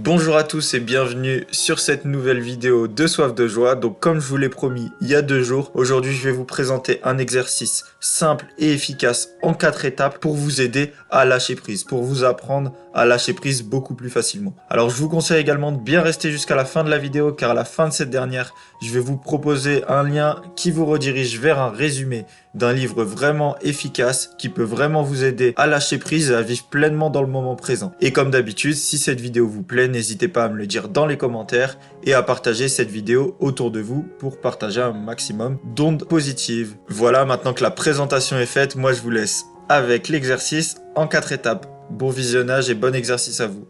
Bonjour à tous et bienvenue sur cette nouvelle vidéo de Soif de Joie. Donc comme je vous l'ai promis il y a deux jours, aujourd'hui je vais vous présenter un exercice simple et efficace en quatre étapes pour vous aider à lâcher prise, pour vous apprendre à lâcher prise beaucoup plus facilement. Alors je vous conseille également de bien rester jusqu'à la fin de la vidéo car à la fin de cette dernière, je vais vous proposer un lien qui vous redirige vers un résumé d'un livre vraiment efficace qui peut vraiment vous aider à lâcher prise et à vivre pleinement dans le moment présent. Et comme d'habitude, si cette vidéo vous plaît, n'hésitez pas à me le dire dans les commentaires et à partager cette vidéo autour de vous pour partager un maximum d'ondes positives. Voilà, maintenant que la présentation est faite, moi je vous laisse avec l'exercice en quatre étapes. Bon visionnage et bon exercice à vous.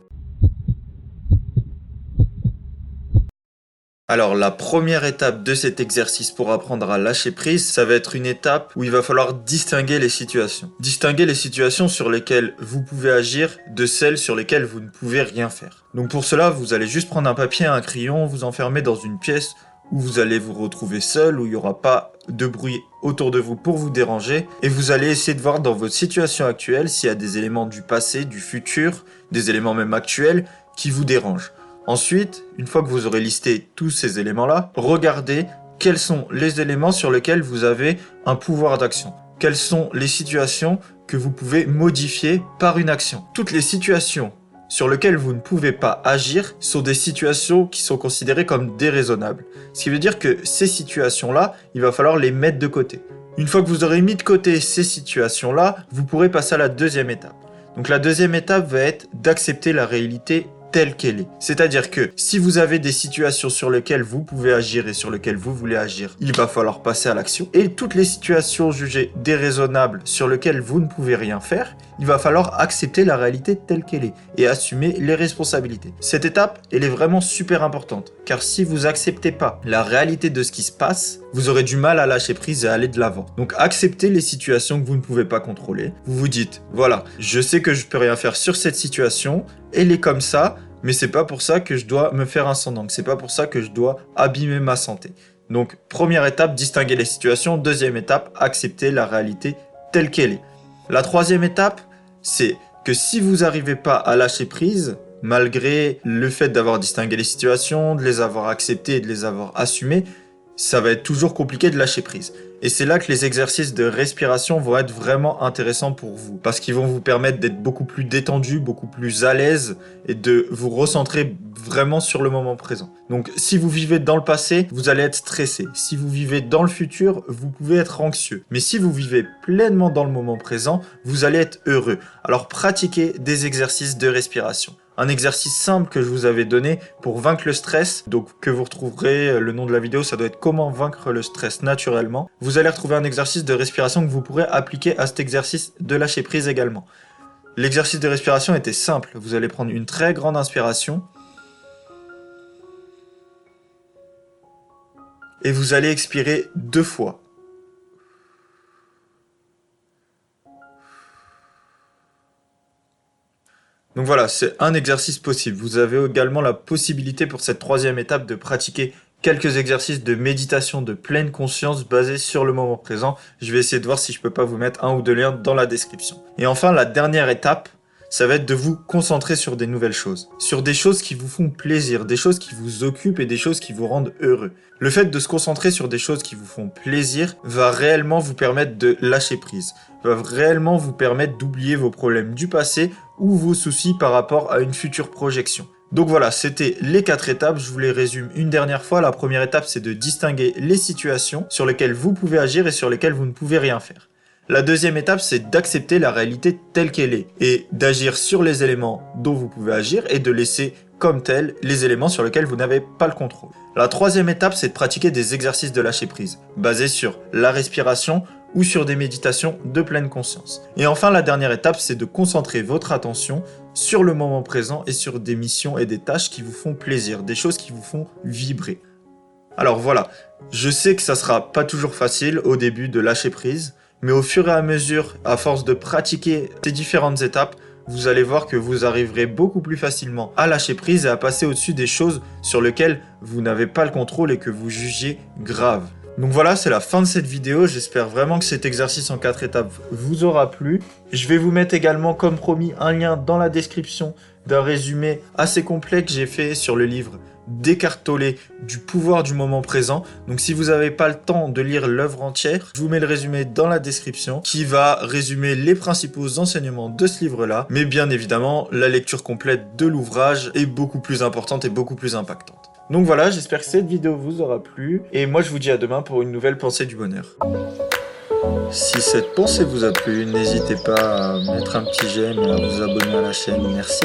Alors la première étape de cet exercice pour apprendre à lâcher prise, ça va être une étape où il va falloir distinguer les situations. Distinguer les situations sur lesquelles vous pouvez agir de celles sur lesquelles vous ne pouvez rien faire. Donc pour cela, vous allez juste prendre un papier et un crayon, vous enfermer dans une pièce où vous allez vous retrouver seul, où il n'y aura pas de bruit autour de vous pour vous déranger, et vous allez essayer de voir dans votre situation actuelle s'il y a des éléments du passé, du futur, des éléments même actuels qui vous dérangent. Ensuite, une fois que vous aurez listé tous ces éléments-là, regardez quels sont les éléments sur lesquels vous avez un pouvoir d'action. Quelles sont les situations que vous pouvez modifier par une action. Toutes les situations sur lesquelles vous ne pouvez pas agir sont des situations qui sont considérées comme déraisonnables. Ce qui veut dire que ces situations-là, il va falloir les mettre de côté. Une fois que vous aurez mis de côté ces situations-là, vous pourrez passer à la deuxième étape. Donc la deuxième étape va être d'accepter la réalité telle qu'elle est. C'est-à-dire que si vous avez des situations sur lesquelles vous pouvez agir et sur lesquelles vous voulez agir, il va falloir passer à l'action. Et toutes les situations jugées déraisonnables sur lesquelles vous ne pouvez rien faire, il va falloir accepter la réalité telle qu'elle est et assumer les responsabilités. Cette étape, elle est vraiment super importante, car si vous acceptez pas la réalité de ce qui se passe, vous aurez du mal à lâcher prise et à aller de l'avant. Donc acceptez les situations que vous ne pouvez pas contrôler. Vous vous dites, voilà, je sais que je peux rien faire sur cette situation, elle est comme ça, mais c'est pas pour ça que je dois me faire un c'est pas pour ça que je dois abîmer ma santé. Donc première étape, distinguer les situations. Deuxième étape, accepter la réalité telle qu'elle est. La troisième étape, c'est que si vous n'arrivez pas à lâcher prise, malgré le fait d'avoir distingué les situations, de les avoir acceptées et de les avoir assumées, ça va être toujours compliqué de lâcher prise. Et c'est là que les exercices de respiration vont être vraiment intéressants pour vous, parce qu'ils vont vous permettre d'être beaucoup plus détendu, beaucoup plus à l'aise, et de vous recentrer vraiment sur le moment présent. Donc si vous vivez dans le passé, vous allez être stressé. Si vous vivez dans le futur, vous pouvez être anxieux. Mais si vous vivez pleinement dans le moment présent, vous allez être heureux. Alors pratiquez des exercices de respiration un exercice simple que je vous avais donné pour vaincre le stress, donc que vous retrouverez, euh, le nom de la vidéo, ça doit être comment vaincre le stress naturellement. Vous allez retrouver un exercice de respiration que vous pourrez appliquer à cet exercice de lâcher prise également. L'exercice de respiration était simple, vous allez prendre une très grande inspiration, et vous allez expirer deux fois. Donc voilà, c'est un exercice possible. Vous avez également la possibilité pour cette troisième étape de pratiquer quelques exercices de méditation de pleine conscience basés sur le moment présent. Je vais essayer de voir si je peux pas vous mettre un ou deux liens dans la description. Et enfin, la dernière étape, ça va être de vous concentrer sur des nouvelles choses, sur des choses qui vous font plaisir, des choses qui vous occupent et des choses qui vous rendent heureux. Le fait de se concentrer sur des choses qui vous font plaisir va réellement vous permettre de lâcher prise, va réellement vous permettre d'oublier vos problèmes du passé ou vos soucis par rapport à une future projection. Donc voilà, c'était les quatre étapes, je vous les résume une dernière fois. La première étape, c'est de distinguer les situations sur lesquelles vous pouvez agir et sur lesquelles vous ne pouvez rien faire. La deuxième étape, c'est d'accepter la réalité telle qu'elle est et d'agir sur les éléments dont vous pouvez agir et de laisser comme tels les éléments sur lesquels vous n'avez pas le contrôle. La troisième étape, c'est de pratiquer des exercices de lâcher prise, basés sur la respiration ou sur des méditations de pleine conscience. Et enfin, la dernière étape, c'est de concentrer votre attention sur le moment présent et sur des missions et des tâches qui vous font plaisir, des choses qui vous font vibrer. Alors voilà, je sais que ça sera pas toujours facile au début de lâcher prise, mais au fur et à mesure, à force de pratiquer ces différentes étapes, vous allez voir que vous arriverez beaucoup plus facilement à lâcher prise et à passer au-dessus des choses sur lesquelles vous n'avez pas le contrôle et que vous jugiez graves. Donc voilà, c'est la fin de cette vidéo. J'espère vraiment que cet exercice en 4 étapes vous aura plu. Je vais vous mettre également, comme promis, un lien dans la description d'un résumé assez complet que j'ai fait sur le livre décartolé du pouvoir du moment présent. Donc si vous n'avez pas le temps de lire l'œuvre entière, je vous mets le résumé dans la description qui va résumer les principaux enseignements de ce livre-là. Mais bien évidemment, la lecture complète de l'ouvrage est beaucoup plus importante et beaucoup plus impactante. Donc voilà, j'espère que cette vidéo vous aura plu. Et moi je vous dis à demain pour une nouvelle pensée du bonheur. Si cette pensée vous a plu, n'hésitez pas à mettre un petit j'aime et à vous abonner à la chaîne. Merci.